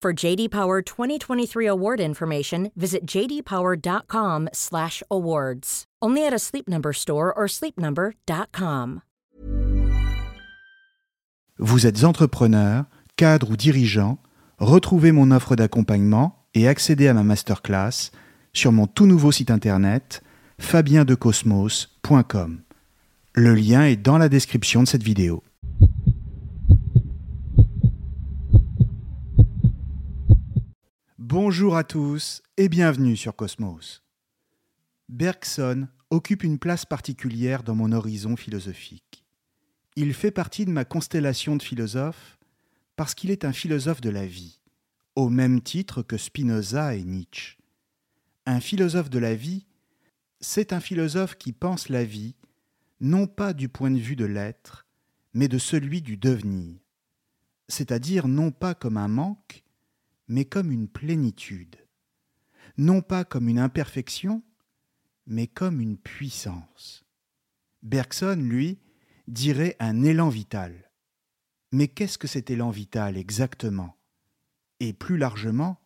For JD Power 2023 award information, visit jdpower.com/awards. Only at a Sleep Number store or sleepnumber.com. Vous êtes entrepreneur, cadre ou dirigeant, retrouvez mon offre d'accompagnement et accédez à ma masterclass sur mon tout nouveau site internet fabiendecosmos.com. Le lien est dans la description de cette vidéo. Bonjour à tous et bienvenue sur Cosmos. Bergson occupe une place particulière dans mon horizon philosophique. Il fait partie de ma constellation de philosophes parce qu'il est un philosophe de la vie, au même titre que Spinoza et Nietzsche. Un philosophe de la vie, c'est un philosophe qui pense la vie non pas du point de vue de l'être, mais de celui du devenir, c'est-à-dire non pas comme un manque, mais comme une plénitude, non pas comme une imperfection, mais comme une puissance. Bergson, lui, dirait un élan vital. Mais qu'est-ce que cet élan vital exactement? Et plus largement,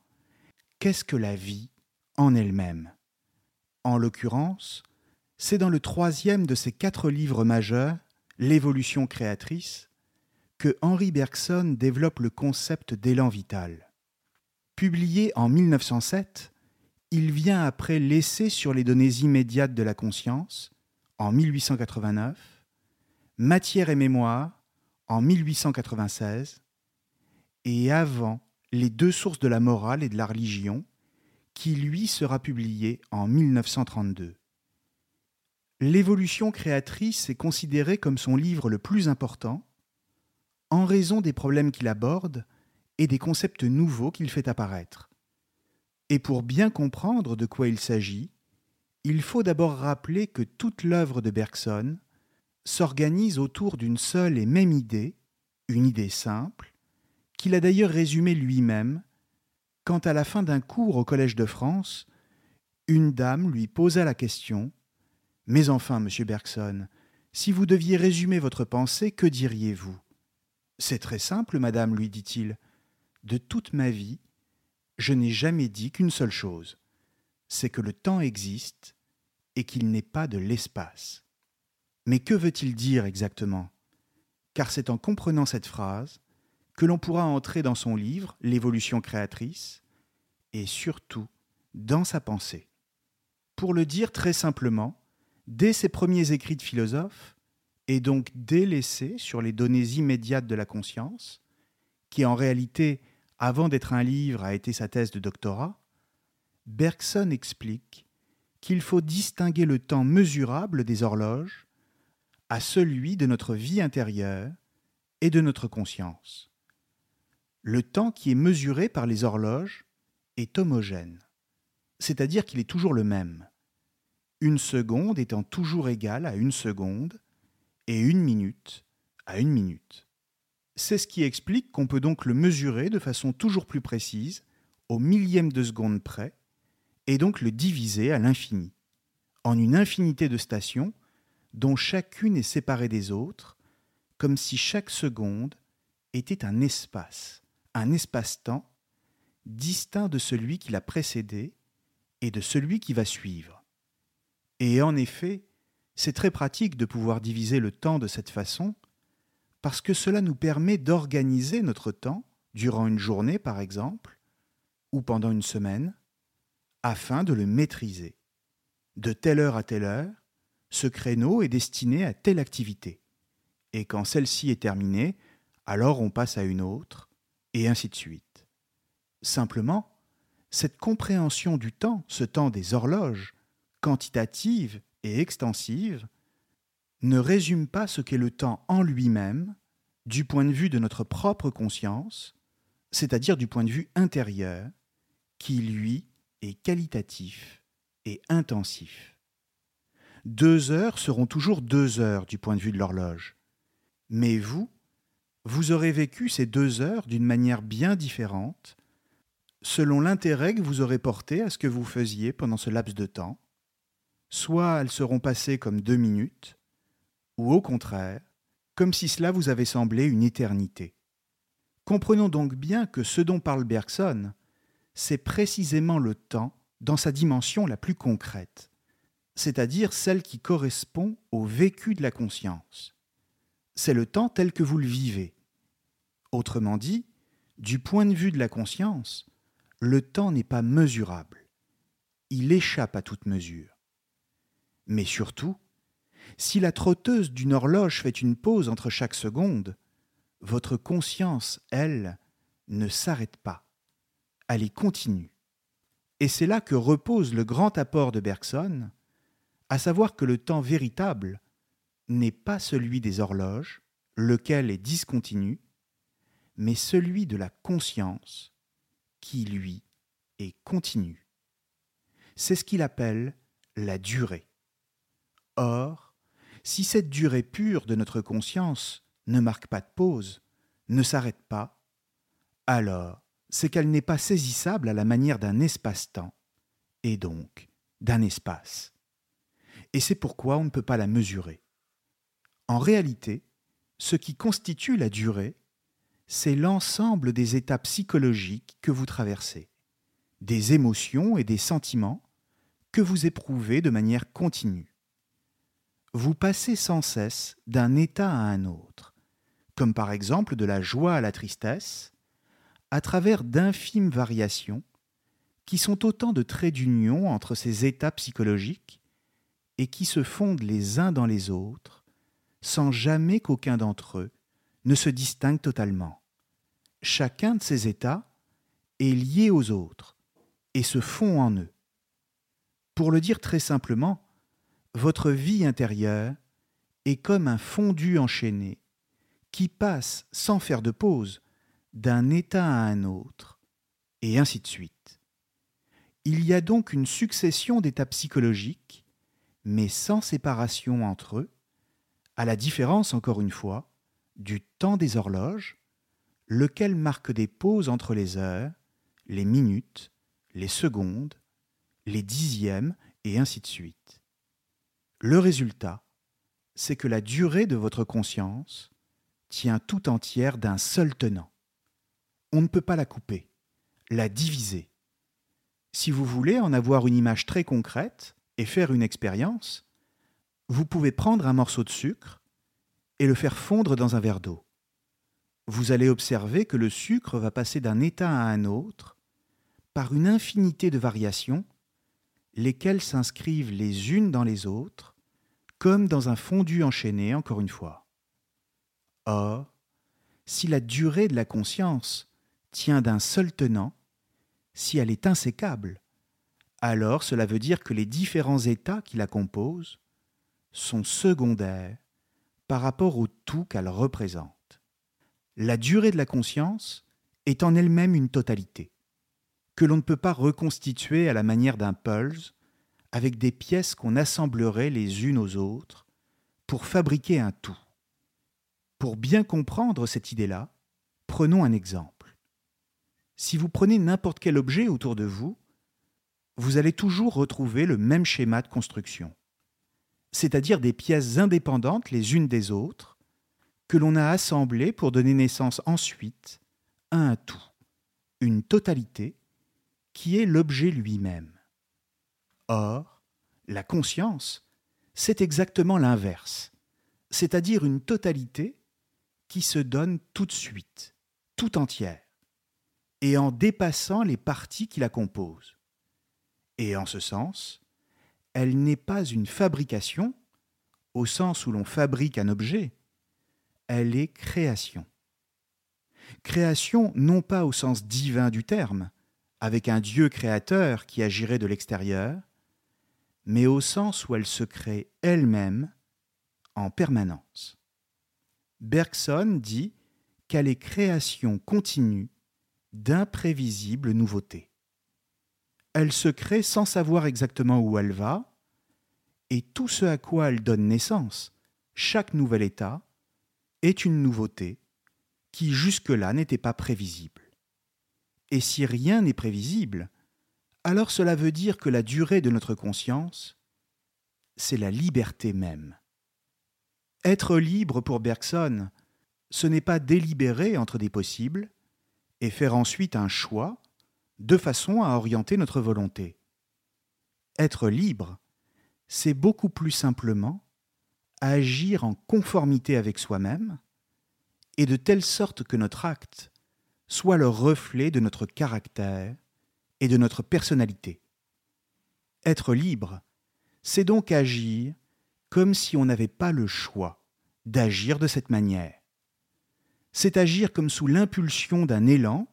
qu'est-ce que la vie en elle-même? En l'occurrence, c'est dans le troisième de ces quatre livres majeurs, L'évolution créatrice, que Henri Bergson développe le concept d'élan vital. Publié en 1907, il vient après l'essai sur les données immédiates de la conscience, en 1889, Matière et mémoire, en 1896, et avant Les deux sources de la morale et de la religion, qui lui sera publié en 1932. L'évolution créatrice est considérée comme son livre le plus important, en raison des problèmes qu'il aborde et des concepts nouveaux qu'il fait apparaître. Et pour bien comprendre de quoi il s'agit, il faut d'abord rappeler que toute l'œuvre de Bergson s'organise autour d'une seule et même idée, une idée simple, qu'il a d'ailleurs résumée lui-même, quand à la fin d'un cours au Collège de France, une dame lui posa la question Mais enfin, monsieur Bergson, si vous deviez résumer votre pensée, que diriez-vous C'est très simple, madame, lui dit-il de toute ma vie, je n'ai jamais dit qu'une seule chose, c'est que le temps existe et qu'il n'est pas de l'espace. Mais que veut-il dire exactement? Car c'est en comprenant cette phrase que l'on pourra entrer dans son livre, L'évolution créatrice, et surtout dans sa pensée. Pour le dire très simplement, dès ses premiers écrits de philosophe, et donc l'essai sur les données immédiates de la conscience, qui en réalité avant d'être un livre, a été sa thèse de doctorat, Bergson explique qu'il faut distinguer le temps mesurable des horloges à celui de notre vie intérieure et de notre conscience. Le temps qui est mesuré par les horloges est homogène, c'est-à-dire qu'il est toujours le même, une seconde étant toujours égale à une seconde et une minute à une minute. C'est ce qui explique qu'on peut donc le mesurer de façon toujours plus précise, au millième de seconde près, et donc le diviser à l'infini, en une infinité de stations dont chacune est séparée des autres, comme si chaque seconde était un espace, un espace-temps, distinct de celui qui l'a précédé et de celui qui va suivre. Et en effet, c'est très pratique de pouvoir diviser le temps de cette façon, parce que cela nous permet d'organiser notre temps, durant une journée par exemple, ou pendant une semaine, afin de le maîtriser. De telle heure à telle heure, ce créneau est destiné à telle activité. Et quand celle-ci est terminée, alors on passe à une autre, et ainsi de suite. Simplement, cette compréhension du temps, ce temps des horloges, quantitative et extensive, ne résume pas ce qu'est le temps en lui-même, du point de vue de notre propre conscience, c'est-à-dire du point de vue intérieur, qui, lui, est qualitatif et intensif. Deux heures seront toujours deux heures du point de vue de l'horloge. Mais vous, vous aurez vécu ces deux heures d'une manière bien différente, selon l'intérêt que vous aurez porté à ce que vous faisiez pendant ce laps de temps. Soit elles seront passées comme deux minutes, ou au contraire, comme si cela vous avait semblé une éternité. Comprenons donc bien que ce dont parle Bergson, c'est précisément le temps dans sa dimension la plus concrète, c'est-à-dire celle qui correspond au vécu de la conscience. C'est le temps tel que vous le vivez. Autrement dit, du point de vue de la conscience, le temps n'est pas mesurable. Il échappe à toute mesure. Mais surtout, si la trotteuse d'une horloge fait une pause entre chaque seconde, votre conscience, elle, ne s'arrête pas. Elle est continue. Et c'est là que repose le grand apport de Bergson, à savoir que le temps véritable n'est pas celui des horloges, lequel est discontinu, mais celui de la conscience, qui, lui, est continu. C'est ce qu'il appelle la durée. Or, si cette durée pure de notre conscience ne marque pas de pause, ne s'arrête pas, alors c'est qu'elle n'est pas saisissable à la manière d'un espace-temps, et donc d'un espace. Et c'est pourquoi on ne peut pas la mesurer. En réalité, ce qui constitue la durée, c'est l'ensemble des états psychologiques que vous traversez, des émotions et des sentiments que vous éprouvez de manière continue vous passez sans cesse d'un état à un autre, comme par exemple de la joie à la tristesse, à travers d'infimes variations qui sont autant de traits d'union entre ces états psychologiques et qui se fondent les uns dans les autres sans jamais qu'aucun d'entre eux ne se distingue totalement. Chacun de ces états est lié aux autres et se fond en eux. Pour le dire très simplement, votre vie intérieure est comme un fondu enchaîné qui passe sans faire de pause d'un état à un autre, et ainsi de suite. Il y a donc une succession d'états psychologiques, mais sans séparation entre eux, à la différence, encore une fois, du temps des horloges, lequel marque des pauses entre les heures, les minutes, les secondes, les dixièmes, et ainsi de suite. Le résultat, c'est que la durée de votre conscience tient tout entière d'un seul tenant. On ne peut pas la couper, la diviser. Si vous voulez en avoir une image très concrète et faire une expérience, vous pouvez prendre un morceau de sucre et le faire fondre dans un verre d'eau. Vous allez observer que le sucre va passer d'un état à un autre par une infinité de variations, lesquelles s'inscrivent les unes dans les autres comme dans un fondu enchaîné, encore une fois. Or, si la durée de la conscience tient d'un seul tenant, si elle est insécable, alors cela veut dire que les différents états qui la composent sont secondaires par rapport au tout qu'elle représente. La durée de la conscience est en elle-même une totalité, que l'on ne peut pas reconstituer à la manière d'un pulse avec des pièces qu'on assemblerait les unes aux autres pour fabriquer un tout. Pour bien comprendre cette idée-là, prenons un exemple. Si vous prenez n'importe quel objet autour de vous, vous allez toujours retrouver le même schéma de construction, c'est-à-dire des pièces indépendantes les unes des autres, que l'on a assemblées pour donner naissance ensuite à un tout, une totalité, qui est l'objet lui-même. Or, la conscience, c'est exactement l'inverse, c'est-à-dire une totalité qui se donne tout de suite, tout entière. et en dépassant les parties qui la composent. Et en ce sens, elle n'est pas une fabrication, au sens où l'on fabrique un objet, elle est création. Création non pas au sens divin du terme, avec un Dieu créateur qui agirait de l'extérieur, mais au sens où elle se crée elle-même en permanence. Bergson dit qu'elle est création continue d'imprévisibles nouveautés. Elle se crée sans savoir exactement où elle va, et tout ce à quoi elle donne naissance, chaque nouvel état, est une nouveauté qui jusque-là n'était pas prévisible. Et si rien n'est prévisible, alors cela veut dire que la durée de notre conscience, c'est la liberté même. Être libre pour Bergson, ce n'est pas délibérer entre des possibles et faire ensuite un choix de façon à orienter notre volonté. Être libre, c'est beaucoup plus simplement agir en conformité avec soi-même, et de telle sorte que notre acte soit le reflet de notre caractère et de notre personnalité. Être libre, c'est donc agir comme si on n'avait pas le choix d'agir de cette manière. C'est agir comme sous l'impulsion d'un élan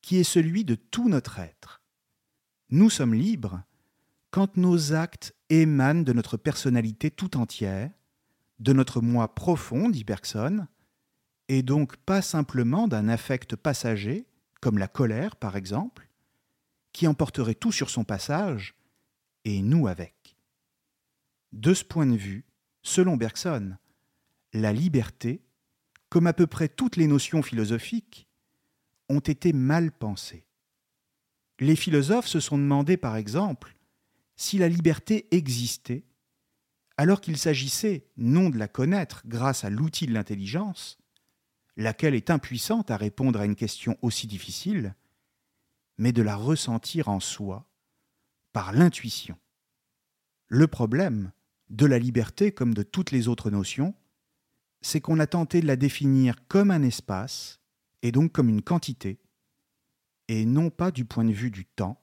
qui est celui de tout notre être. Nous sommes libres quand nos actes émanent de notre personnalité tout entière, de notre moi profond, dit Bergson, et donc pas simplement d'un affect passager, comme la colère par exemple, qui emporterait tout sur son passage, et nous avec. De ce point de vue, selon Bergson, la liberté, comme à peu près toutes les notions philosophiques, ont été mal pensées. Les philosophes se sont demandé, par exemple, si la liberté existait, alors qu'il s'agissait non de la connaître grâce à l'outil de l'intelligence, laquelle est impuissante à répondre à une question aussi difficile, mais de la ressentir en soi par l'intuition. Le problème de la liberté comme de toutes les autres notions, c'est qu'on a tenté de la définir comme un espace, et donc comme une quantité, et non pas du point de vue du temps,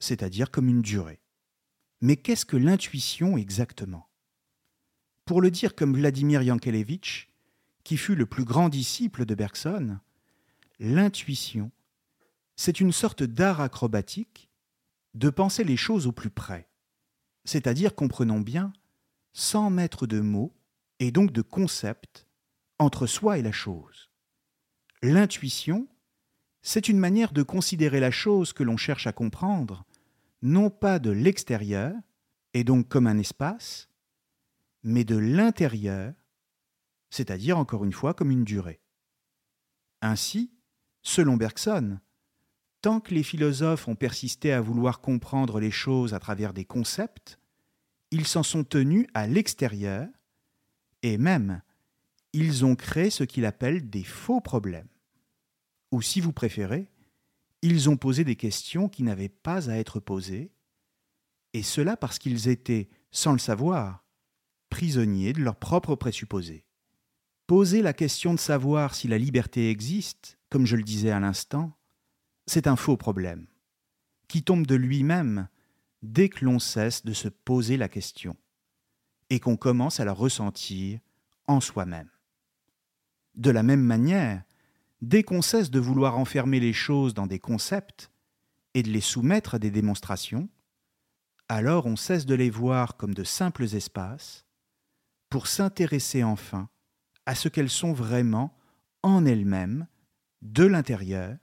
c'est-à-dire comme une durée. Mais qu'est-ce que l'intuition exactement? Pour le dire comme Vladimir Yankelevitch, qui fut le plus grand disciple de Bergson, l'intuition, c'est une sorte d'art acrobatique de penser les choses au plus près, c'est-à-dire, comprenons bien, sans mettre de mots et donc de concepts entre soi et la chose. L'intuition, c'est une manière de considérer la chose que l'on cherche à comprendre, non pas de l'extérieur, et donc comme un espace, mais de l'intérieur, c'est-à-dire encore une fois comme une durée. Ainsi, selon Bergson, tant que les philosophes ont persisté à vouloir comprendre les choses à travers des concepts, ils s'en sont tenus à l'extérieur, et même, ils ont créé ce qu'il appelle des faux problèmes. Ou si vous préférez, ils ont posé des questions qui n'avaient pas à être posées, et cela parce qu'ils étaient, sans le savoir, prisonniers de leurs propres présupposés. Poser la question de savoir si la liberté existe, comme je le disais à l'instant, c'est un faux problème, qui tombe de lui-même dès que l'on cesse de se poser la question, et qu'on commence à la ressentir en soi-même. De la même manière, dès qu'on cesse de vouloir enfermer les choses dans des concepts et de les soumettre à des démonstrations, alors on cesse de les voir comme de simples espaces pour s'intéresser enfin à ce qu'elles sont vraiment en elles-mêmes, de l'intérieur,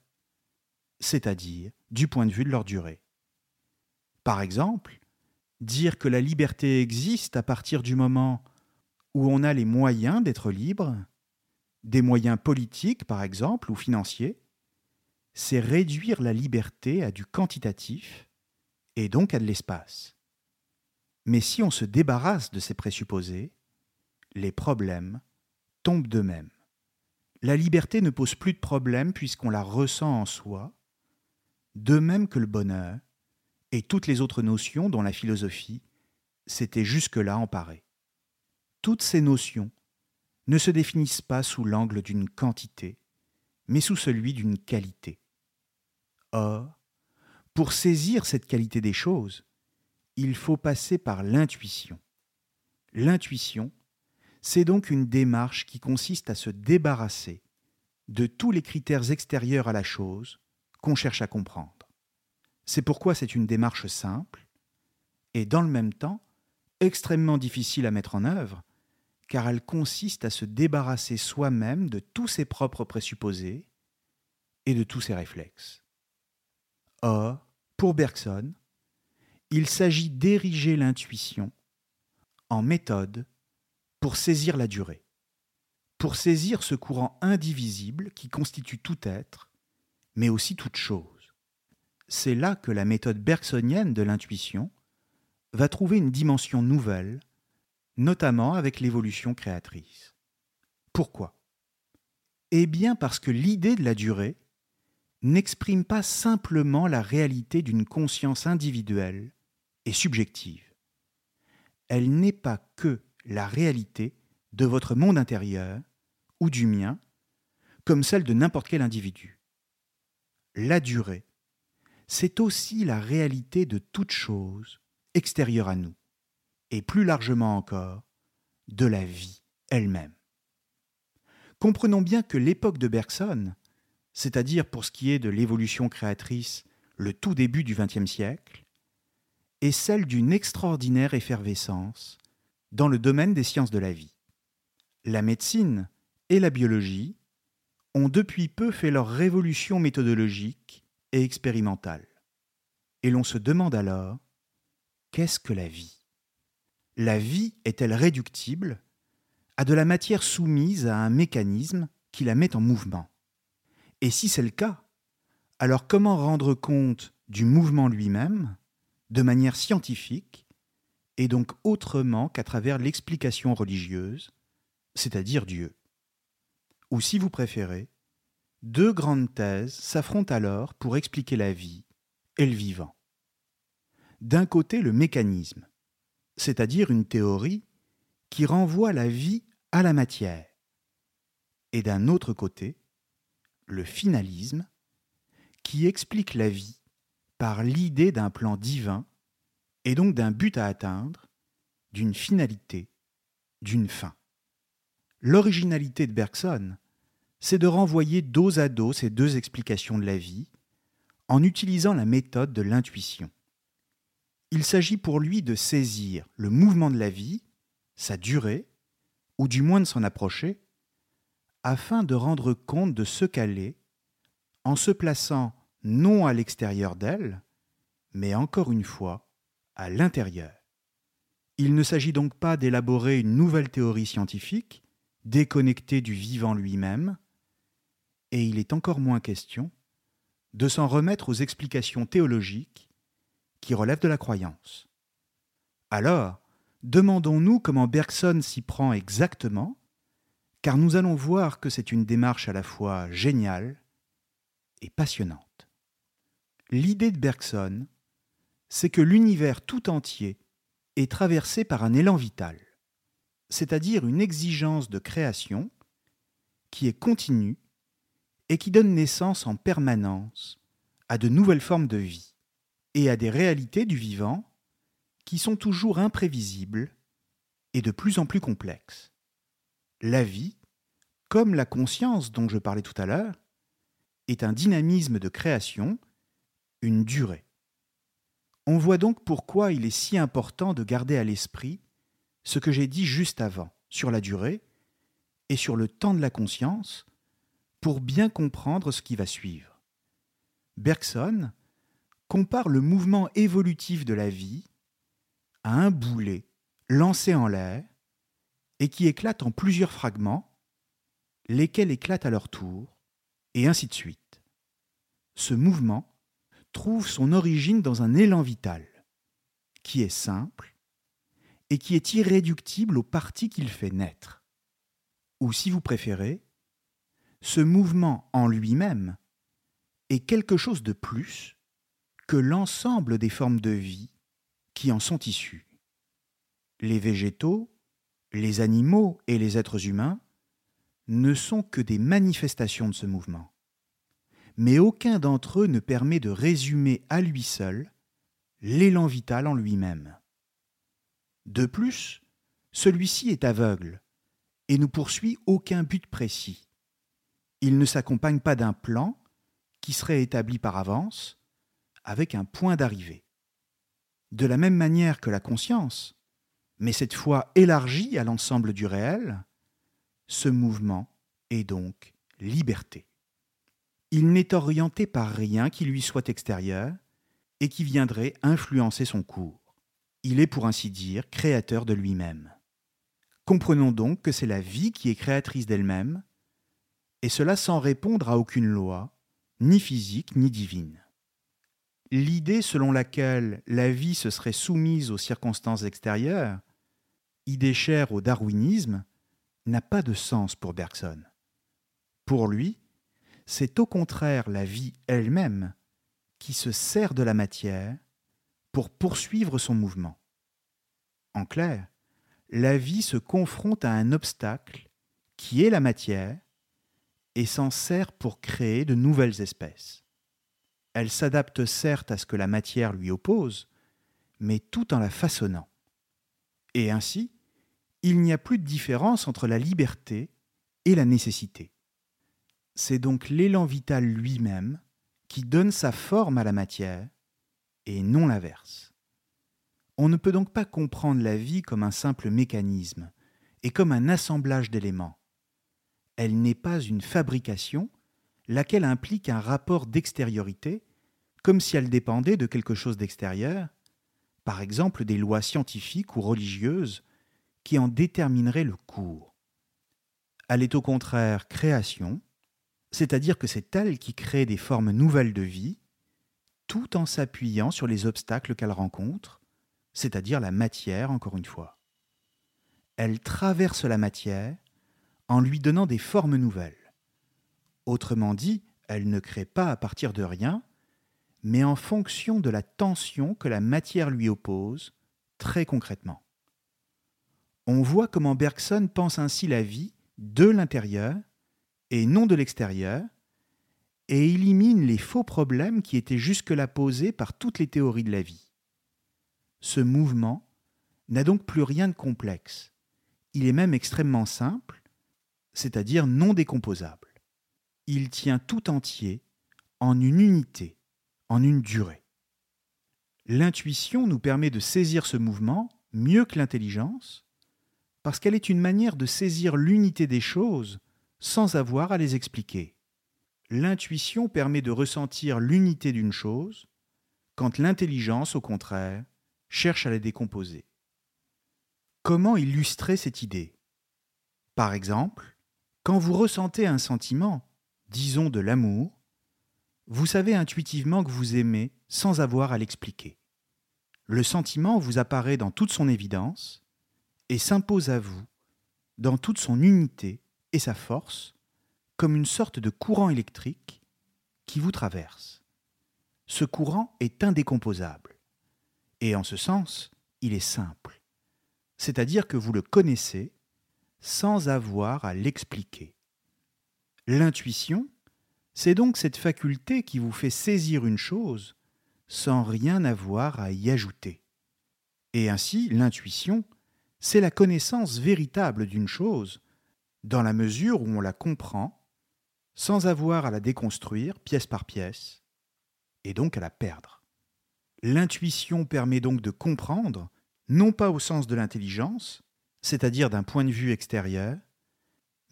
c'est-à-dire du point de vue de leur durée. Par exemple, dire que la liberté existe à partir du moment où on a les moyens d'être libre, des moyens politiques par exemple ou financiers, c'est réduire la liberté à du quantitatif et donc à de l'espace. Mais si on se débarrasse de ces présupposés, les problèmes tombe d'eux-mêmes. La liberté ne pose plus de problème puisqu'on la ressent en soi, de même que le bonheur et toutes les autres notions dont la philosophie s'était jusque-là emparée. Toutes ces notions ne se définissent pas sous l'angle d'une quantité, mais sous celui d'une qualité. Or, pour saisir cette qualité des choses, il faut passer par l'intuition. L'intuition, c'est donc une démarche qui consiste à se débarrasser de tous les critères extérieurs à la chose qu'on cherche à comprendre. C'est pourquoi c'est une démarche simple et dans le même temps extrêmement difficile à mettre en œuvre, car elle consiste à se débarrasser soi-même de tous ses propres présupposés et de tous ses réflexes. Or, pour Bergson, il s'agit d'ériger l'intuition en méthode pour saisir la durée, pour saisir ce courant indivisible qui constitue tout être, mais aussi toute chose. C'est là que la méthode bergsonienne de l'intuition va trouver une dimension nouvelle, notamment avec l'évolution créatrice. Pourquoi? Eh bien parce que l'idée de la durée n'exprime pas simplement la réalité d'une conscience individuelle et subjective. Elle n'est pas que la réalité de votre monde intérieur ou du mien, comme celle de n'importe quel individu. La durée, c'est aussi la réalité de toute chose extérieure à nous, et plus largement encore, de la vie elle-même. Comprenons bien que l'époque de Bergson, c'est-à-dire pour ce qui est de l'évolution créatrice, le tout début du XXe siècle, est celle d'une extraordinaire effervescence dans le domaine des sciences de la vie. La médecine et la biologie ont depuis peu fait leur révolution méthodologique et expérimentale. Et l'on se demande alors, qu'est-ce que la vie? La vie est-elle réductible à de la matière soumise à un mécanisme qui la met en mouvement? Et si c'est le cas, alors comment rendre compte du mouvement lui-même de manière scientifique et donc autrement qu'à travers l'explication religieuse, c'est-à-dire Dieu? Ou si vous préférez, deux grandes thèses s'affrontent alors pour expliquer la vie et le vivant. D'un côté, le mécanisme, c'est-à-dire une théorie qui renvoie la vie à la matière, et d'un autre côté, le finalisme, qui explique la vie par l'idée d'un plan divin et donc d'un but à atteindre, d'une finalité, d'une fin. L'originalité de Bergson, c'est de renvoyer dos à dos ces deux explications de la vie en utilisant la méthode de l'intuition. Il s'agit pour lui de saisir le mouvement de la vie, sa durée, ou du moins de s'en approcher, afin de rendre compte de ce qu'elle est, en se plaçant non à l'extérieur d'elle, mais encore une fois à l'intérieur. Il ne s'agit donc pas d'élaborer une nouvelle théorie scientifique, déconnectée du vivant lui-même, et il est encore moins question de s'en remettre aux explications théologiques qui relèvent de la croyance. Alors, demandons-nous comment Bergson s'y prend exactement car nous allons voir que c'est une démarche à la fois géniale et passionnante. L'idée de Bergson, c'est que l'univers tout entier est traversé par un élan vital, c'est-à-dire une exigence de création qui est continue et qui donne naissance en permanence à de nouvelles formes de vie et à des réalités du vivant qui sont toujours imprévisibles et de plus en plus complexes la vie, comme la conscience dont je parlais tout à l'heure, est un dynamisme de création, une durée. On voit donc pourquoi il est si important de garder à l'esprit ce que j'ai dit juste avant sur la durée et sur le temps de la conscience pour bien comprendre ce qui va suivre. Bergson compare le mouvement évolutif de la vie à un boulet lancé en l'air et qui éclatent en plusieurs fragments, lesquels éclatent à leur tour, et ainsi de suite. Ce mouvement trouve son origine dans un élan vital, qui est simple et qui est irréductible aux parties qu'il fait naître. Ou si vous préférez, ce mouvement en lui-même est quelque chose de plus que l'ensemble des formes de vie qui en sont issues. Les végétaux, les animaux et les êtres humains ne sont que des manifestations de ce mouvement. mais aucun d'entre eux ne permet de résumer à lui seul l'élan vital en lui-même. De plus, celui-ci est aveugle et ne poursuit aucun but précis. Il ne s'accompagne pas d'un plan qui serait établi par avance avec un point d'arrivée. De la même manière que la conscience, mais cette fois élargie à l'ensemble du réel, ce mouvement est donc liberté. Il n'est orienté par rien qui lui soit extérieur et qui viendrait influencer son cours. Il est pour ainsi dire créateur de lui-même. Comprenons donc que c'est la vie qui est créatrice d'elle-même, et cela sans répondre à aucune loi, ni physique ni divine. L'idée selon laquelle la vie se serait soumise aux circonstances extérieures, idée chère au darwinisme, n'a pas de sens pour Bergson. Pour lui, c'est au contraire la vie elle-même qui se sert de la matière pour poursuivre son mouvement. En clair, la vie se confronte à un obstacle qui est la matière et s'en sert pour créer de nouvelles espèces. Elle s'adapte certes à ce que la matière lui oppose, mais tout en la façonnant. Et ainsi, il n'y a plus de différence entre la liberté et la nécessité. C'est donc l'élan vital lui-même qui donne sa forme à la matière, et non l'inverse. On ne peut donc pas comprendre la vie comme un simple mécanisme, et comme un assemblage d'éléments. Elle n'est pas une fabrication, laquelle implique un rapport d'extériorité, comme si elle dépendait de quelque chose d'extérieur, par exemple des lois scientifiques ou religieuses, qui en détermineraient le cours. Elle est au contraire création, c'est-à-dire que c'est elle qui crée des formes nouvelles de vie, tout en s'appuyant sur les obstacles qu'elle rencontre, c'est-à-dire la matière encore une fois. Elle traverse la matière en lui donnant des formes nouvelles. Autrement dit, elle ne crée pas à partir de rien, mais en fonction de la tension que la matière lui oppose, très concrètement. On voit comment Bergson pense ainsi la vie de l'intérieur et non de l'extérieur, et élimine les faux problèmes qui étaient jusque-là posés par toutes les théories de la vie. Ce mouvement n'a donc plus rien de complexe. Il est même extrêmement simple, c'est-à-dire non décomposable. Il tient tout entier en une unité, en une durée. L'intuition nous permet de saisir ce mouvement mieux que l'intelligence, parce qu'elle est une manière de saisir l'unité des choses sans avoir à les expliquer. L'intuition permet de ressentir l'unité d'une chose, quand l'intelligence, au contraire, cherche à la décomposer. Comment illustrer cette idée? Par exemple, quand vous ressentez un sentiment, disons de l'amour, vous savez intuitivement que vous aimez sans avoir à l'expliquer. Le sentiment vous apparaît dans toute son évidence et s'impose à vous dans toute son unité et sa force comme une sorte de courant électrique qui vous traverse. Ce courant est indécomposable. Et en ce sens, il est simple. C'est-à-dire que vous le connaissez sans avoir à l'expliquer. L'intuition, c'est donc cette faculté qui vous fait saisir une chose sans rien avoir à y ajouter. Et ainsi, l'intuition, c'est la connaissance véritable d'une chose dans la mesure où on la comprend sans avoir à la déconstruire pièce par pièce, et donc à la perdre. L'intuition permet donc de comprendre, non pas au sens de l'intelligence, c'est-à-dire d'un point de vue extérieur,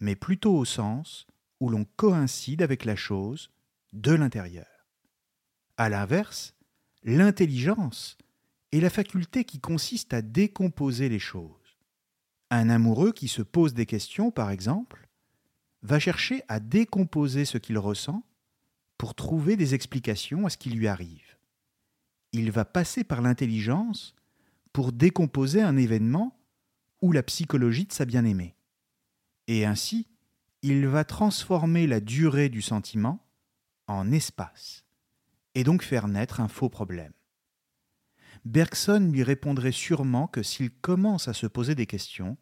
mais plutôt au sens où l'on coïncide avec la chose de l'intérieur. À l'inverse, l'intelligence est la faculté qui consiste à décomposer les choses. Un amoureux qui se pose des questions, par exemple, va chercher à décomposer ce qu'il ressent pour trouver des explications à ce qui lui arrive. Il va passer par l'intelligence pour décomposer un événement ou la psychologie de sa bien-aimée. Et ainsi, il va transformer la durée du sentiment en espace, et donc faire naître un faux problème. Bergson lui répondrait sûrement que s'il commence à se poser des questions,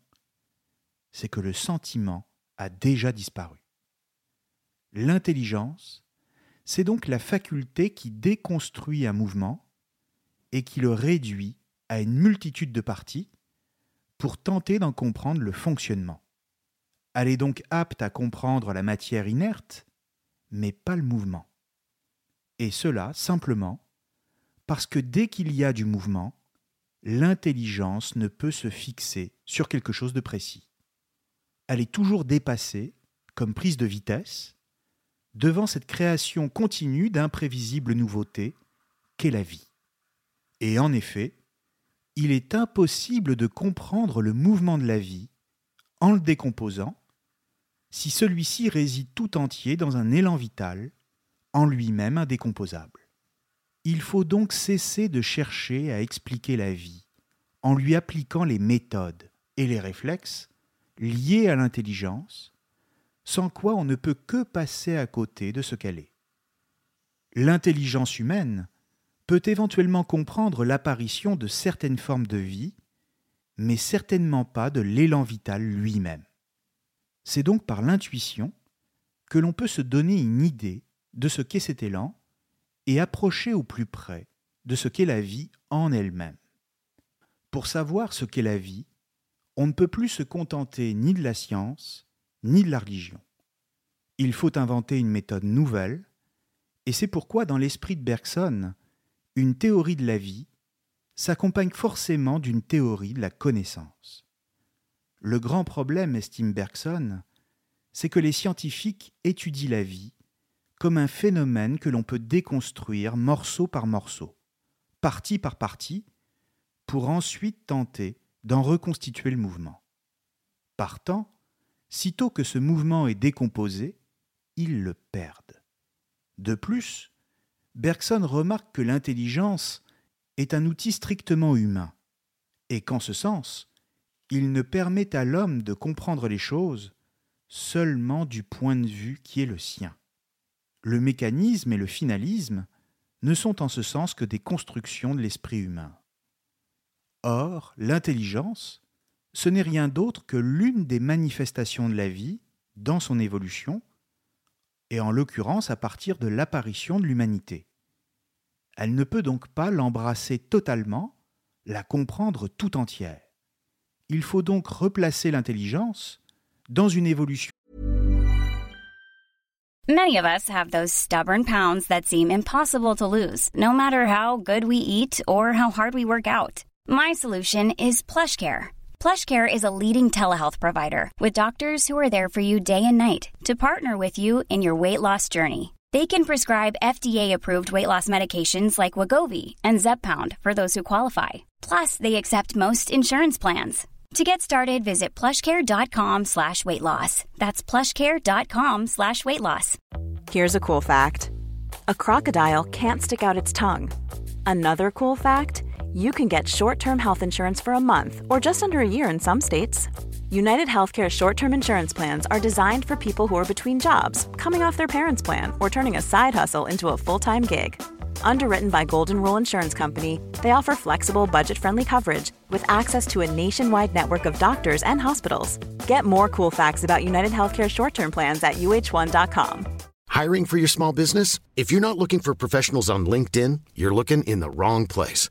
c'est que le sentiment a déjà disparu. L'intelligence, C'est donc la faculté qui déconstruit un mouvement et qui le réduit à une multitude de parties pour tenter d'en comprendre le fonctionnement. Elle est donc apte à comprendre la matière inerte, mais pas le mouvement. Et cela simplement parce que dès qu'il y a du mouvement, l'intelligence ne peut se fixer sur quelque chose de précis. Elle est toujours dépassée, comme prise de vitesse, devant cette création continue d'imprévisibles nouveautés qu'est la vie. Et en effet, il est impossible de comprendre le mouvement de la vie en le décomposant si celui-ci réside tout entier dans un élan vital, en lui-même indécomposable. Il faut donc cesser de chercher à expliquer la vie en lui appliquant les méthodes et les réflexes liés à l'intelligence, sans quoi on ne peut que passer à côté de ce qu'elle est. L'intelligence humaine peut éventuellement comprendre l'apparition de certaines formes de vie, mais certainement pas de l'élan vital lui-même. C'est donc par l'intuition que l'on peut se donner une idée de ce qu'est cet élan et approcher au plus près de ce qu'est la vie en elle-même. Pour savoir ce qu'est la vie, on ne peut plus se contenter ni de la science, ni de la religion. Il faut inventer une méthode nouvelle, et c'est pourquoi dans l'esprit de Bergson, une théorie de la vie s'accompagne forcément d'une théorie de la connaissance. Le grand problème, estime Bergson, c'est que les scientifiques étudient la vie comme un phénomène que l'on peut déconstruire morceau par morceau, partie par partie, pour ensuite tenter d'en reconstituer le mouvement. Partant, sitôt que ce mouvement est décomposé, ils le perdent. De plus, Bergson remarque que l'intelligence est un outil strictement humain, et qu'en ce sens, il ne permet à l'homme de comprendre les choses seulement du point de vue qui est le sien. Le mécanisme et le finalisme ne sont en ce sens que des constructions de l'esprit humain. Or, l'intelligence, ce n'est rien d'autre que l'une des manifestations de la vie dans son évolution, et en l'occurrence à partir de l'apparition de l'humanité. Elle ne peut donc pas l'embrasser totalement, la comprendre tout entière. Il faut donc replacer l'intelligence dans une évolution Many of us have those stubborn pounds that seem impossible to lose, no matter how good we eat or how hard we work out. My solution is PlushCare. PlushCare is a leading telehealth provider with doctors who are there for you day and night to partner with you in your weight loss journey. They can prescribe FDA-approved weight loss medications like Wagovi and Zepbound for those who qualify. Plus, they accept most insurance plans. To get started, visit plushcare.com slash weight loss. That's plushcare.com slash weight loss. Here's a cool fact a crocodile can't stick out its tongue. Another cool fact you can get short term health insurance for a month or just under a year in some states. United Healthcare short term insurance plans are designed for people who are between jobs, coming off their parents' plan, or turning a side hustle into a full time gig. Underwritten by Golden Rule Insurance Company, they offer flexible, budget friendly coverage with access to a nationwide network of doctors and hospitals. Get more cool facts about United Healthcare short term plans at uh1.com. Hiring for your small business? If you're not looking for professionals on LinkedIn, you're looking in the wrong place.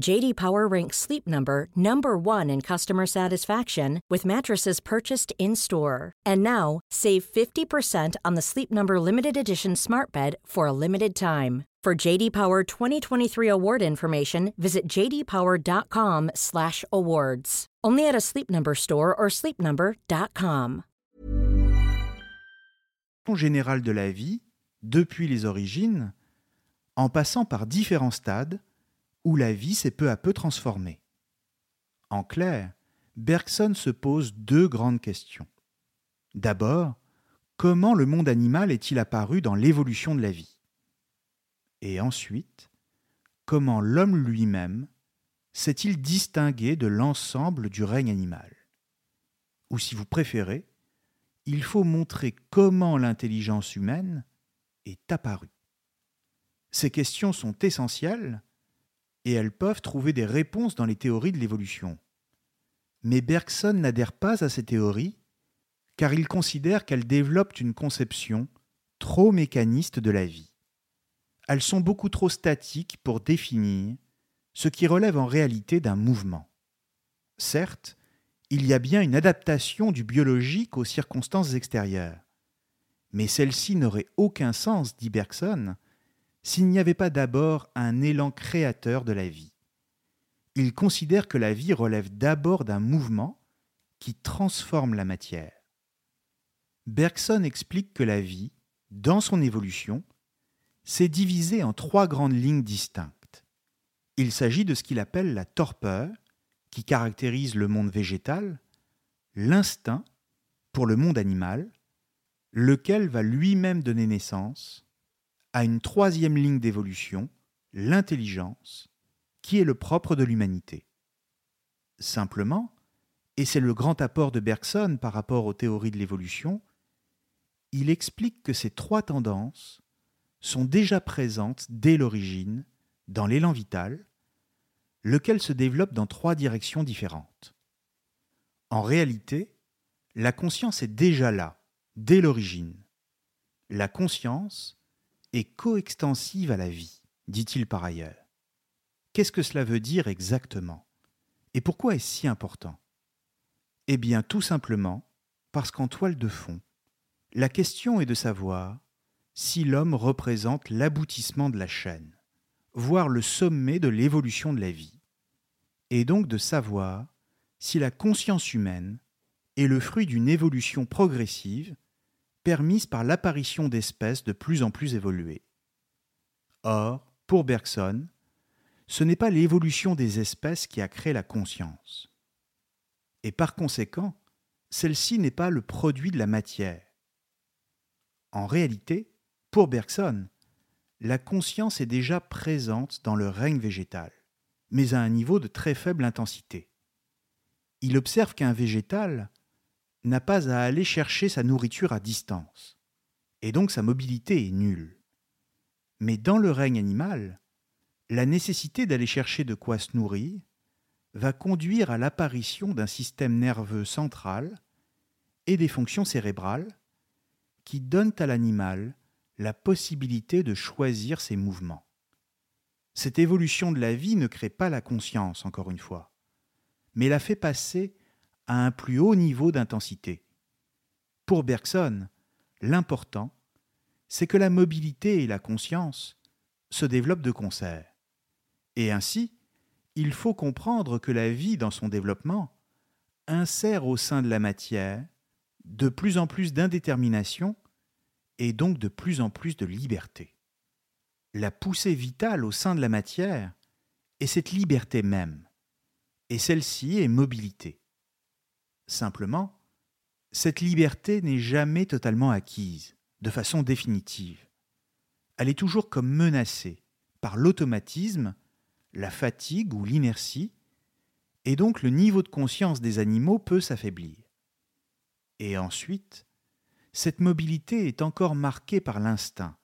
JD Power ranks Sleep Number number 1 in customer satisfaction with mattresses purchased in-store. And now, save 50% on the Sleep Number limited edition Smart Bed for a limited time. For JD Power 2023 award information, visit jdpower.com/awards. Only at a Sleep Number store or sleepnumber.com. générale de la vie, depuis les origines, en passant par différents stades où la vie s'est peu à peu transformée. En clair, Bergson se pose deux grandes questions. D'abord, comment le monde animal est-il apparu dans l'évolution de la vie? Et ensuite, comment l'homme lui-même s'est-il distingué de l'ensemble du règne animal? Ou si vous préférez, il faut montrer comment l'intelligence humaine est apparue. Ces questions sont essentielles et elles peuvent trouver des réponses dans les théories de l'évolution. Mais Bergson n'adhère pas à ces théories car il considère qu'elles développent une conception trop mécaniste de la vie. Elles sont beaucoup trop statiques pour définir ce qui relève en réalité d'un mouvement. Certes, il y a bien une adaptation du biologique aux circonstances extérieures, mais celle-ci n'aurait aucun sens, dit Bergson, s'il n'y avait pas d'abord un élan créateur de la vie. Il considère que la vie relève d'abord d'un mouvement qui transforme la matière. Bergson explique que la vie, dans son évolution, s'est divisée en trois grandes lignes distinctes. Il s'agit de ce qu'il appelle la torpeur, qui caractérise le monde végétal, l'instinct, pour le monde animal, lequel va lui-même donner naissance à une troisième ligne d'évolution, l'intelligence, qui est le propre de l'humanité. Simplement, et c'est le grand apport de Bergson par rapport aux théories de l'évolution, il explique que ces trois tendances sont déjà présentes dès l'origine dans l'élan vital, lequel se développe dans trois directions différentes. En réalité, la conscience est déjà là, dès l'origine. La conscience est coextensive à la vie, dit-il par ailleurs. Qu'est-ce que cela veut dire exactement? Et pourquoi est-ce si important? Eh bien tout simplement parce qu'en toile de fond, la question est de savoir si l'homme représente l'aboutissement de la chaîne, voire le sommet de l'évolution de la vie, et donc de savoir si la conscience humaine est le fruit d'une évolution progressive permise par l'apparition d'espèces de plus en plus évoluées. Or, pour Bergson, ce n'est pas l'évolution des espèces qui a créé la conscience. Et par conséquent, celle-ci n'est pas le produit de la matière, en réalité, pour Bergson, la conscience est déjà présente dans le règne végétal, mais à un niveau de très faible intensité. Il observe qu'un végétal n'a pas à aller chercher sa nourriture à distance, et donc sa mobilité est nulle. Mais dans le règne animal, la nécessité d'aller chercher de quoi se nourrir va conduire à l'apparition d'un système nerveux central et des fonctions cérébrales qui donnent à l'animal la possibilité de choisir ses mouvements. Cette évolution de la vie ne crée pas la conscience, encore une fois, mais la fait passer à un plus haut niveau d'intensité. Pour Bergson, l'important, c'est que la mobilité et la conscience se développent de concert. Et ainsi, il faut comprendre que la vie, dans son développement, insère au sein de la matière de plus en plus d'indétermination et donc de plus en plus de liberté. La poussée vitale au sein de la matière est cette liberté même, et celle-ci est mobilité. Simplement, cette liberté n'est jamais totalement acquise, de façon définitive. Elle est toujours comme menacée par l'automatisme, la fatigue ou l'inertie, et donc le niveau de conscience des animaux peut s'affaiblir. Et ensuite, cette mobilité est encore marquée par l'instinct,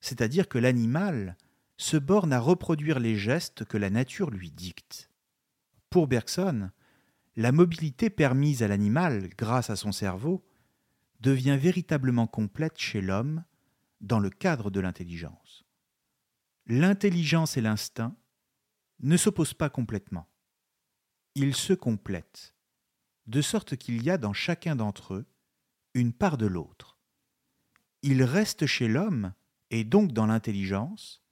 c'est-à-dire que l'animal se borne à reproduire les gestes que la nature lui dicte. Pour Bergson, la mobilité permise à l'animal grâce à son cerveau devient véritablement complète chez l'homme dans le cadre de l'intelligence. L'intelligence et l'instinct ne s'opposent pas complètement. Ils se complètent, de sorte qu'il y a dans chacun d'entre eux une part de l'autre. Il reste chez l'homme, et donc dans l'intelligence,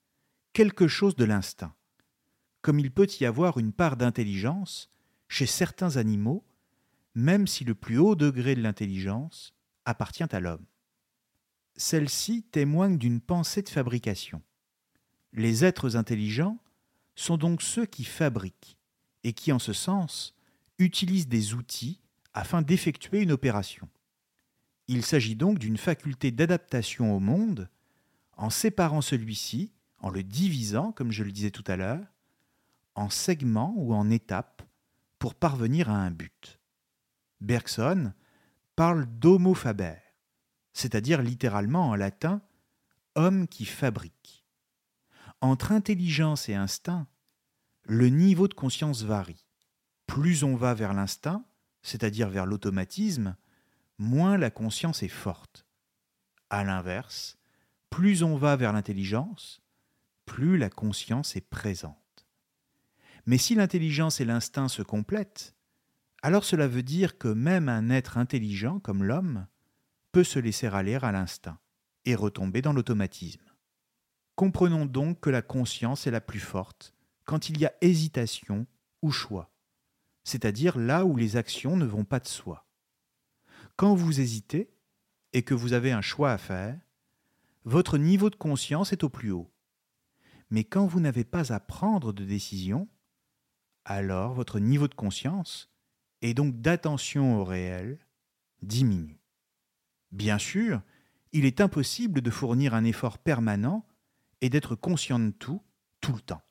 quelque chose de l'instinct, comme il peut y avoir une part d'intelligence chez certains animaux, même si le plus haut degré de l'intelligence appartient à l'homme. Celle-ci témoigne d'une pensée de fabrication. Les êtres intelligents sont donc ceux qui fabriquent et qui, en ce sens, utilisent des outils afin d'effectuer une opération. Il s'agit donc d'une faculté d'adaptation au monde en séparant celui-ci, en le divisant, comme je le disais tout à l'heure, en segments ou en étapes pour parvenir à un but. Bergson parle d'homo faber, c'est-à-dire littéralement en latin homme qui fabrique. Entre intelligence et instinct, le niveau de conscience varie. Plus on va vers l'instinct, c'est-à-dire vers l'automatisme, moins la conscience est forte. À l'inverse, plus on va vers l'intelligence, plus la conscience est présente. Mais si l'intelligence et l'instinct se complètent, alors cela veut dire que même un être intelligent comme l'homme peut se laisser aller à l'instinct et retomber dans l'automatisme. Comprenons donc que la conscience est la plus forte quand il y a hésitation ou choix, c'est-à-dire là où les actions ne vont pas de soi. Quand vous hésitez et que vous avez un choix à faire, votre niveau de conscience est au plus haut. Mais quand vous n'avez pas à prendre de décision, alors votre niveau de conscience, et donc d'attention au réel, diminue. Bien sûr, il est impossible de fournir un effort permanent et d'être conscient de tout, tout le temps.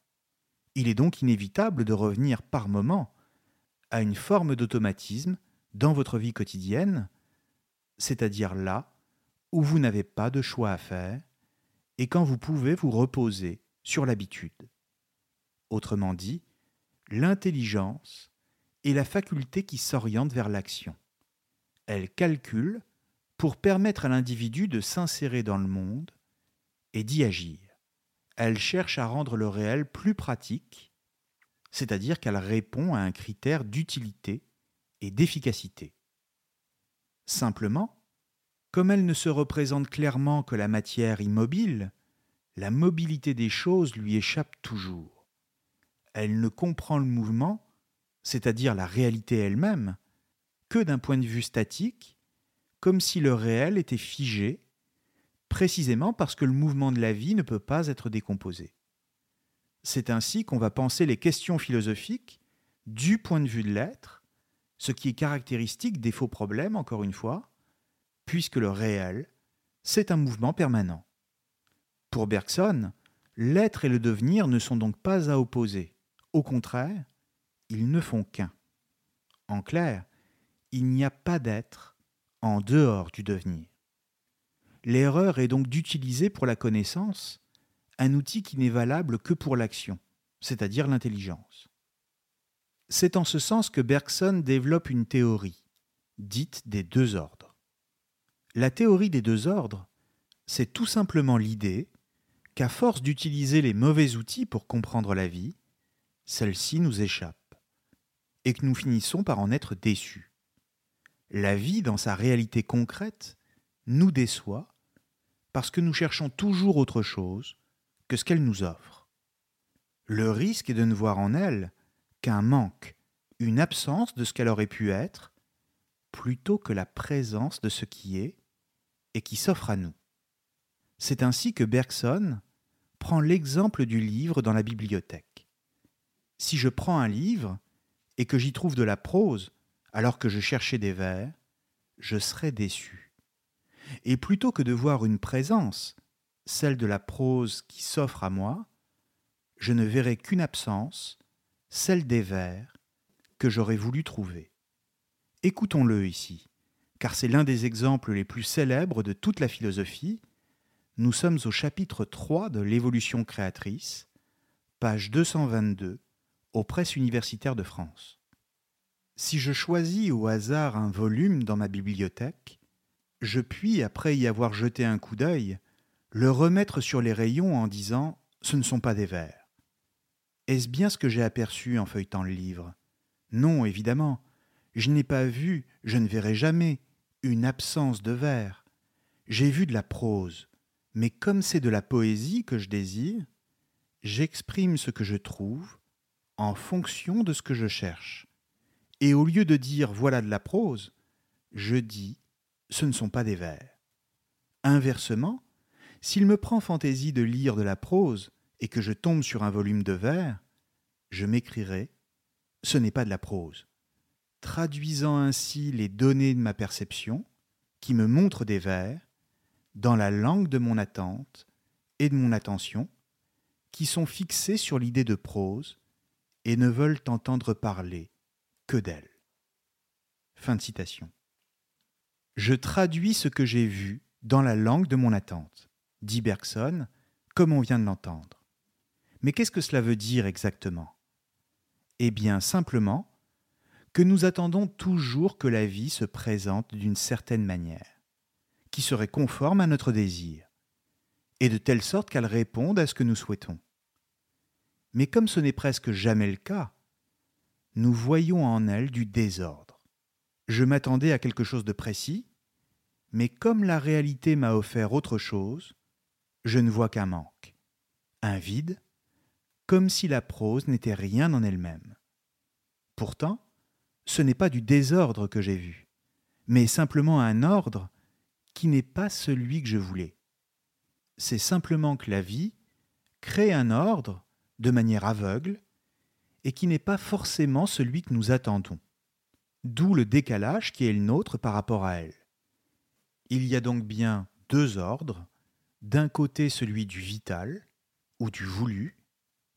Il est donc inévitable de revenir par moment à une forme d'automatisme dans votre vie quotidienne, c'est-à-dire là où vous n'avez pas de choix à faire et quand vous pouvez vous reposer sur l'habitude. Autrement dit, l'intelligence est la faculté qui s'oriente vers l'action. Elle calcule pour permettre à l'individu de s'insérer dans le monde et d'y agir. Elle cherche à rendre le réel plus pratique, c'est-à-dire qu'elle répond à un critère d'utilité et d'efficacité. Simplement, comme elle ne se représente clairement que la matière immobile, la mobilité des choses lui échappe toujours. Elle ne comprend le mouvement, c'est-à-dire la réalité elle-même, que d'un point de vue statique, comme si le réel était figé, précisément parce que le mouvement de la vie ne peut pas être décomposé. C'est ainsi qu'on va penser les questions philosophiques du point de vue de l'être, ce qui est caractéristique des faux problèmes, encore une fois, puisque le réel, c'est un mouvement permanent. Pour Bergson, l'être et le devenir ne sont donc pas à opposer. Au contraire, ils ne font qu'un. En clair, il n'y a pas d'être en dehors du devenir. L'erreur est donc d'utiliser pour la connaissance un outil qui n'est valable que pour l'action, c'est-à-dire l'intelligence. C'est en ce sens que Bergson développe une théorie, dite des deux ordres. La théorie des deux ordres, c'est tout simplement l'idée qu'à force d'utiliser les mauvais outils pour comprendre la vie, celle-ci nous échappe, et que nous finissons par en être déçus. La vie, dans sa réalité concrète, nous déçoit parce que nous cherchons toujours autre chose que ce qu'elle nous offre. Le risque est de ne voir en elle qu'un manque, une absence de ce qu'elle aurait pu être, plutôt que la présence de ce qui est et qui s'offre à nous. C'est ainsi que Bergson prend l'exemple du livre dans la bibliothèque. Si je prends un livre et que j'y trouve de la prose alors que je cherchais des vers, je serais déçu. Et plutôt que de voir une présence, celle de la prose qui s'offre à moi, je ne verrai qu'une absence, celle des vers que j'aurais voulu trouver. Écoutons-le ici car c'est l'un des exemples les plus célèbres de toute la philosophie, nous sommes au chapitre 3 de l'évolution créatrice, page 222, aux presses universitaires de France. Si je choisis au hasard un volume dans ma bibliothèque, je puis, après y avoir jeté un coup d'œil, le remettre sur les rayons en disant Ce ne sont pas des vers. Est-ce bien ce que j'ai aperçu en feuilletant le livre? Non, évidemment. Je n'ai pas vu, je ne verrai jamais, une absence de vers. J'ai vu de la prose, mais comme c'est de la poésie que je désire, j'exprime ce que je trouve en fonction de ce que je cherche. Et au lieu de dire voilà de la prose, je dis ce ne sont pas des vers. Inversement, s'il me prend fantaisie de lire de la prose et que je tombe sur un volume de vers, je m'écrirai Ce n'est pas de la prose. Traduisant ainsi les données de ma perception, qui me montrent des vers, dans la langue de mon attente et de mon attention, qui sont fixés sur l'idée de prose et ne veulent entendre parler que d'elle. Fin de citation. Je traduis ce que j'ai vu dans la langue de mon attente, dit Bergson, comme on vient de l'entendre. Mais qu'est-ce que cela veut dire exactement? Eh bien, simplement que nous attendons toujours que la vie se présente d'une certaine manière, qui serait conforme à notre désir, et de telle sorte qu'elle réponde à ce que nous souhaitons. Mais comme ce n'est presque jamais le cas, nous voyons en elle du désordre. Je m'attendais à quelque chose de précis, mais comme la réalité m'a offert autre chose, je ne vois qu'un manque, un vide, comme si la prose n'était rien en elle-même. Pourtant, ce n'est pas du désordre que j'ai vu, mais simplement un ordre qui n'est pas celui que je voulais. C'est simplement que la vie crée un ordre de manière aveugle et qui n'est pas forcément celui que nous attendons. D'où le décalage qui est le nôtre par rapport à elle. Il y a donc bien deux ordres, d'un côté celui du vital ou du voulu,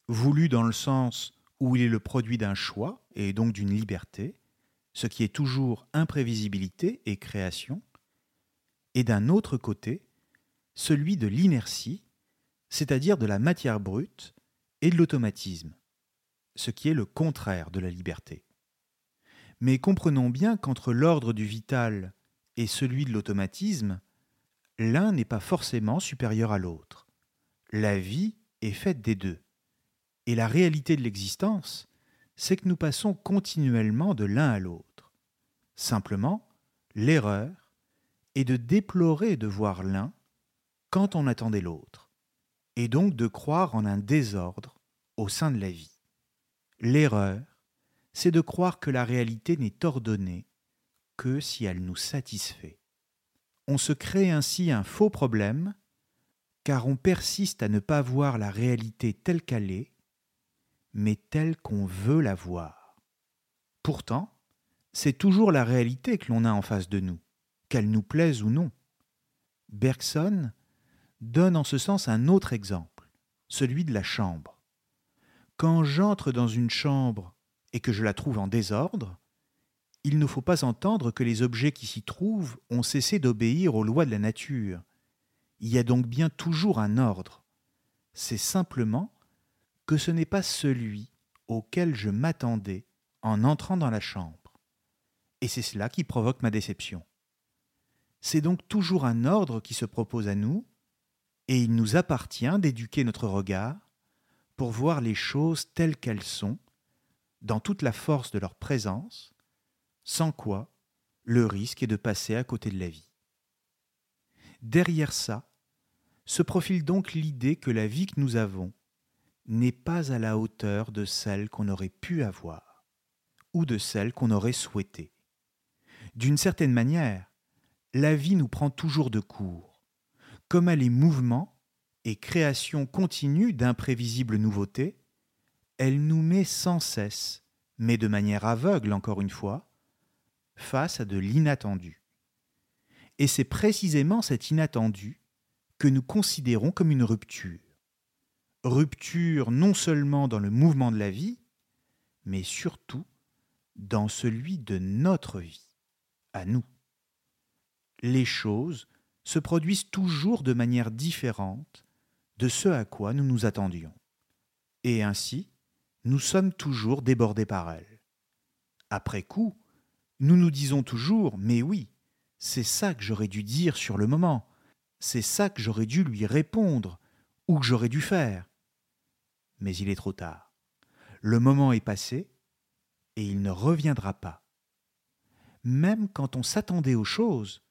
voulu dans le sens où il est le produit d'un choix et donc d'une liberté, ce qui est toujours imprévisibilité et création, et d'un autre côté celui de l'inertie, c'est-à-dire de la matière brute et de l'automatisme, ce qui est le contraire de la liberté. Mais comprenons bien qu'entre l'ordre du vital et celui de l'automatisme, l'un n'est pas forcément supérieur à l'autre. La vie est faite des deux. Et la réalité de l'existence, c'est que nous passons continuellement de l'un à l'autre. Simplement, l'erreur est de déplorer de voir l'un quand on attendait l'autre, et donc de croire en un désordre au sein de la vie. L'erreur, c'est de croire que la réalité n'est ordonnée que si elle nous satisfait. On se crée ainsi un faux problème, car on persiste à ne pas voir la réalité telle qu'elle est, mais telle qu'on veut la voir. Pourtant, c'est toujours la réalité que l'on a en face de nous, qu'elle nous plaise ou non. Bergson donne en ce sens un autre exemple, celui de la chambre. Quand j'entre dans une chambre et que je la trouve en désordre, il ne faut pas entendre que les objets qui s'y trouvent ont cessé d'obéir aux lois de la nature. Il y a donc bien toujours un ordre. C'est simplement que ce n'est pas celui auquel je m'attendais en entrant dans la chambre. Et c'est cela qui provoque ma déception. C'est donc toujours un ordre qui se propose à nous, et il nous appartient d'éduquer notre regard pour voir les choses telles qu'elles sont, dans toute la force de leur présence, sans quoi le risque est de passer à côté de la vie. Derrière ça se profile donc l'idée que la vie que nous avons n'est pas à la hauteur de celle qu'on aurait pu avoir, ou de celle qu'on aurait souhaitée. D'une certaine manière, la vie nous prend toujours de court, comme elle est mouvement et création continue d'imprévisibles nouveautés, elle nous met sans cesse, mais de manière aveugle encore une fois, face à de l'inattendu. Et c'est précisément cet inattendu que nous considérons comme une rupture. Rupture non seulement dans le mouvement de la vie, mais surtout dans celui de notre vie, à nous. Les choses se produisent toujours de manière différente de ce à quoi nous nous attendions. Et ainsi, nous sommes toujours débordés par elles. Après coup, nous nous disons toujours Mais oui, c'est ça que j'aurais dû dire sur le moment, c'est ça que j'aurais dû lui répondre, ou que j'aurais dû faire. Mais il est trop tard. Le moment est passé, et il ne reviendra pas. Même quand on s'attendait aux choses,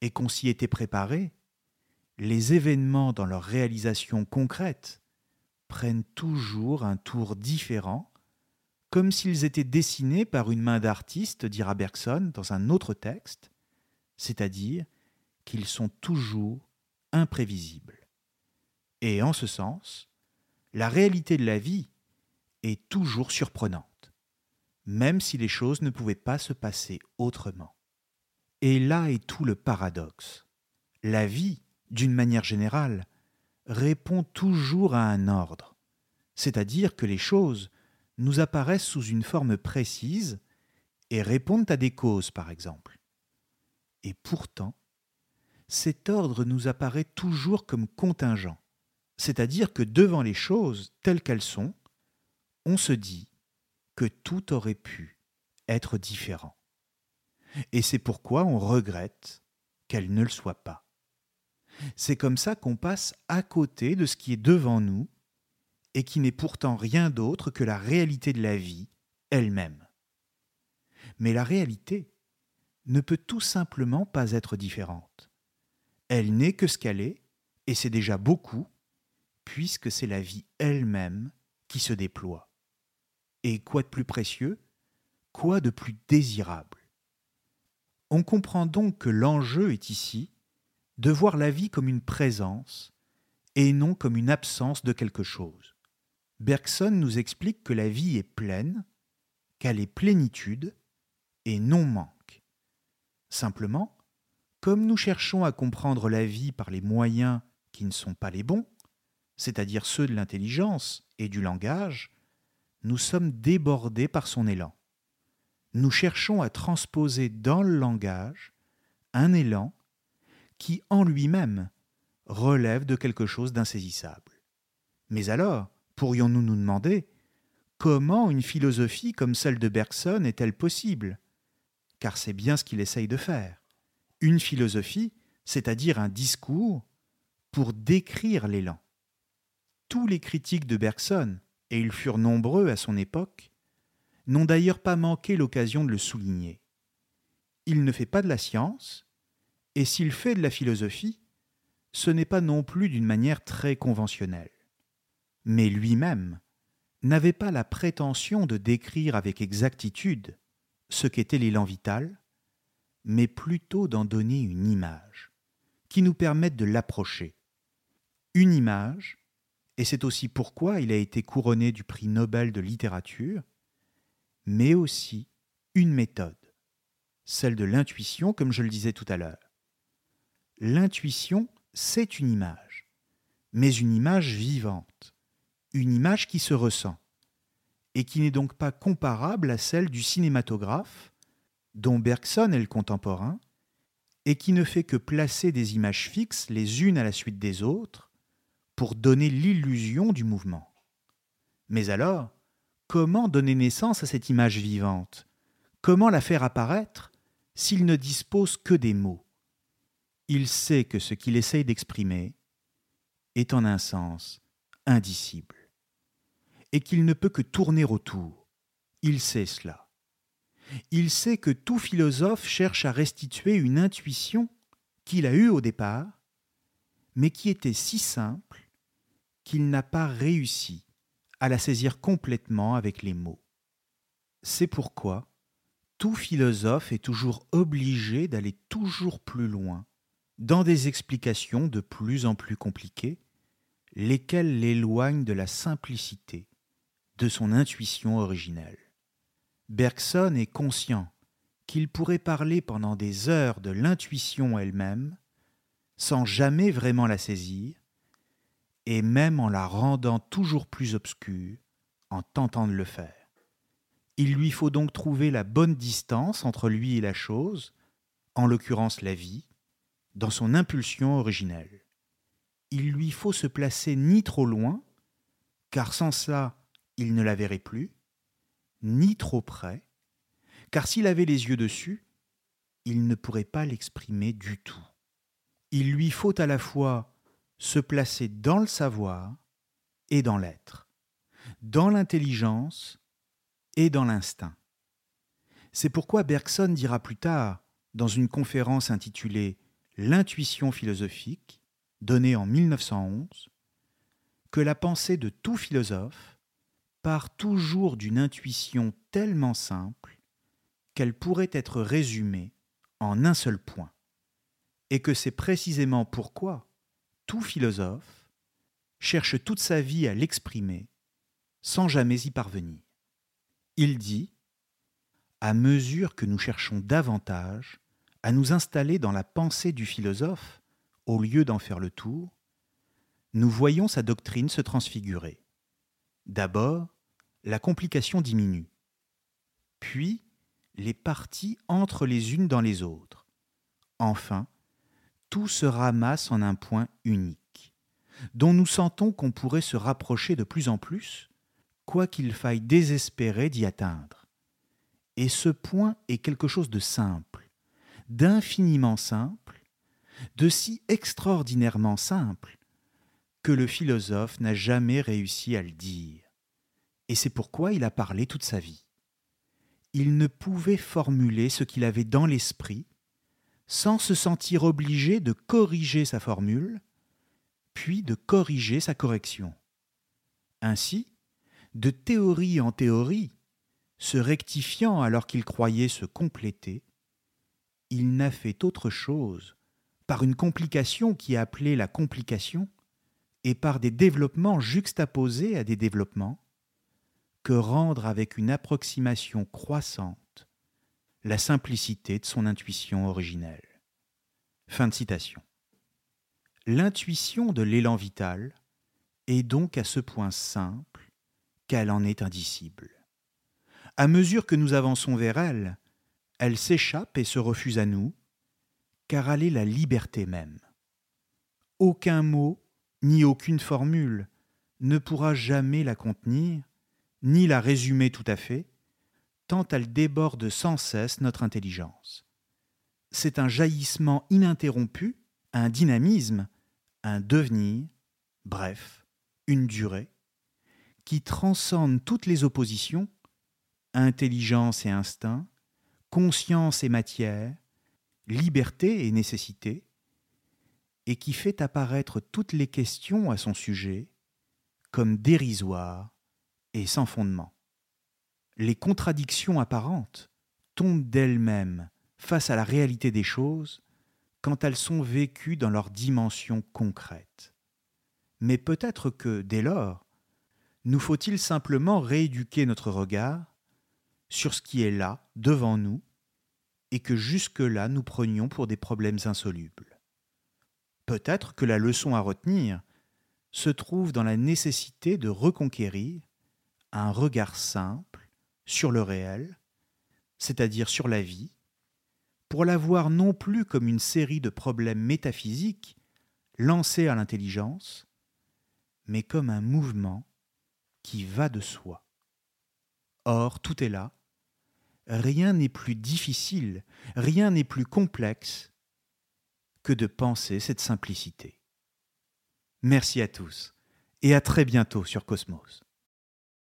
et qu'on s'y était préparé, les événements dans leur réalisation concrète prennent toujours un tour différent comme s'ils étaient dessinés par une main d'artiste, dira Bergson dans un autre texte, c'est-à-dire qu'ils sont toujours imprévisibles. Et en ce sens, la réalité de la vie est toujours surprenante, même si les choses ne pouvaient pas se passer autrement. Et là est tout le paradoxe. La vie, d'une manière générale, répond toujours à un ordre, c'est-à-dire que les choses nous apparaissent sous une forme précise et répondent à des causes, par exemple. Et pourtant, cet ordre nous apparaît toujours comme contingent, c'est-à-dire que devant les choses telles qu'elles sont, on se dit que tout aurait pu être différent. Et c'est pourquoi on regrette qu'elle ne le soit pas. C'est comme ça qu'on passe à côté de ce qui est devant nous et qui n'est pourtant rien d'autre que la réalité de la vie elle-même. Mais la réalité ne peut tout simplement pas être différente. Elle n'est que ce qu'elle est, et c'est déjà beaucoup, puisque c'est la vie elle-même qui se déploie. Et quoi de plus précieux Quoi de plus désirable? On comprend donc que l'enjeu est ici de voir la vie comme une présence et non comme une absence de quelque chose. Bergson nous explique que la vie est pleine, qu'elle est plénitude et non manque. Simplement, comme nous cherchons à comprendre la vie par les moyens qui ne sont pas les bons, c'est-à-dire ceux de l'intelligence et du langage, nous sommes débordés par son élan. Nous cherchons à transposer dans le langage un élan qui en lui-même relève de quelque chose d'insaisissable. Mais alors, pourrions-nous nous demander comment une philosophie comme celle de Bergson est-elle possible? Car c'est bien ce qu'il essaye de faire. Une philosophie, c'est-à-dire un discours pour décrire l'élan. Tous les critiques de Bergson, et ils furent nombreux à son époque, n'ont d'ailleurs pas manqué l'occasion de le souligner. Il ne fait pas de la science, et s'il fait de la philosophie, ce n'est pas non plus d'une manière très conventionnelle. Mais lui-même n'avait pas la prétention de décrire avec exactitude ce qu'était l'élan vital, mais plutôt d'en donner une image, qui nous permette de l'approcher. Une image, et c'est aussi pourquoi il a été couronné du prix Nobel de littérature, mais aussi une méthode, celle de l'intuition, comme je le disais tout à l'heure l'intuition, c'est une image, mais une image vivante, une image qui se ressent, et qui n'est donc pas comparable à celle du cinématographe, dont Bergson est le contemporain, et qui ne fait que placer des images fixes les unes à la suite des autres pour donner l'illusion du mouvement. Mais alors, comment donner naissance à cette image vivante? Comment la faire apparaître s'il ne dispose que des mots? Il sait que ce qu'il essaye d'exprimer est en un sens indicible, et qu'il ne peut que tourner autour. Il sait cela. Il sait que tout philosophe cherche à restituer une intuition qu'il a eue au départ, mais qui était si simple qu'il n'a pas réussi à la saisir complètement avec les mots. C'est pourquoi tout philosophe est toujours obligé d'aller toujours plus loin dans des explications de plus en plus compliquées, lesquelles l'éloignent de la simplicité de son intuition originelle. Bergson est conscient qu'il pourrait parler pendant des heures de l'intuition elle-même, sans jamais vraiment la saisir, et même en la rendant toujours plus obscure en tentant de le faire. Il lui faut donc trouver la bonne distance entre lui et la chose, en l'occurrence la vie, dans son impulsion originelle. Il lui faut se placer ni trop loin, car sans cela il ne la verrait plus, ni trop près, car s'il avait les yeux dessus, il ne pourrait pas l'exprimer du tout. Il lui faut à la fois se placer dans le savoir et dans l'être, dans l'intelligence et dans l'instinct. C'est pourquoi Bergson dira plus tard, dans une conférence intitulée l'intuition philosophique, donnée en 1911, que la pensée de tout philosophe part toujours d'une intuition tellement simple qu'elle pourrait être résumée en un seul point, et que c'est précisément pourquoi tout philosophe cherche toute sa vie à l'exprimer sans jamais y parvenir. Il dit À mesure que nous cherchons davantage à nous installer dans la pensée du philosophe, au lieu d'en faire le tour, nous voyons sa doctrine se transfigurer. D'abord, la complication diminue. Puis, les parties entrent les unes dans les autres. Enfin, tout se ramasse en un point unique, dont nous sentons qu'on pourrait se rapprocher de plus en plus, quoi qu'il faille désespérer d'y atteindre. Et ce point est quelque chose de simple, d'infiniment simple, de si extraordinairement simple, que le philosophe n'a jamais réussi à le dire. Et c'est pourquoi il a parlé toute sa vie. Il ne pouvait formuler ce qu'il avait dans l'esprit sans se sentir obligé de corriger sa formule, puis de corriger sa correction. Ainsi, de théorie en théorie, se rectifiant alors qu'il croyait se compléter, il n'a fait autre chose, par une complication qui est appelée la complication, et par des développements juxtaposés à des développements, que rendre avec une approximation croissante la simplicité de son intuition originelle. Fin de citation. L'intuition de l'élan vital est donc à ce point simple qu'elle en est indicible. À mesure que nous avançons vers elle, elle s'échappe et se refuse à nous, car elle est la liberté même. Aucun mot, ni aucune formule, ne pourra jamais la contenir, ni la résumer tout à fait, tant elle déborde sans cesse notre intelligence. C'est un jaillissement ininterrompu, un dynamisme, un devenir, bref, une durée, qui transcende toutes les oppositions, intelligence et instinct, conscience et matière, liberté et nécessité, et qui fait apparaître toutes les questions à son sujet comme dérisoires et sans fondement. Les contradictions apparentes tombent d'elles-mêmes face à la réalité des choses quand elles sont vécues dans leur dimension concrète. Mais peut-être que, dès lors, nous faut-il simplement rééduquer notre regard sur ce qui est là, devant nous, et que jusque-là nous prenions pour des problèmes insolubles. Peut-être que la leçon à retenir se trouve dans la nécessité de reconquérir un regard simple sur le réel, c'est-à-dire sur la vie, pour la voir non plus comme une série de problèmes métaphysiques lancés à l'intelligence, mais comme un mouvement qui va de soi. Or, tout est là. Rien n'est plus difficile, rien n'est plus complexe que de penser cette simplicité. Merci à tous et à très bientôt sur Cosmos.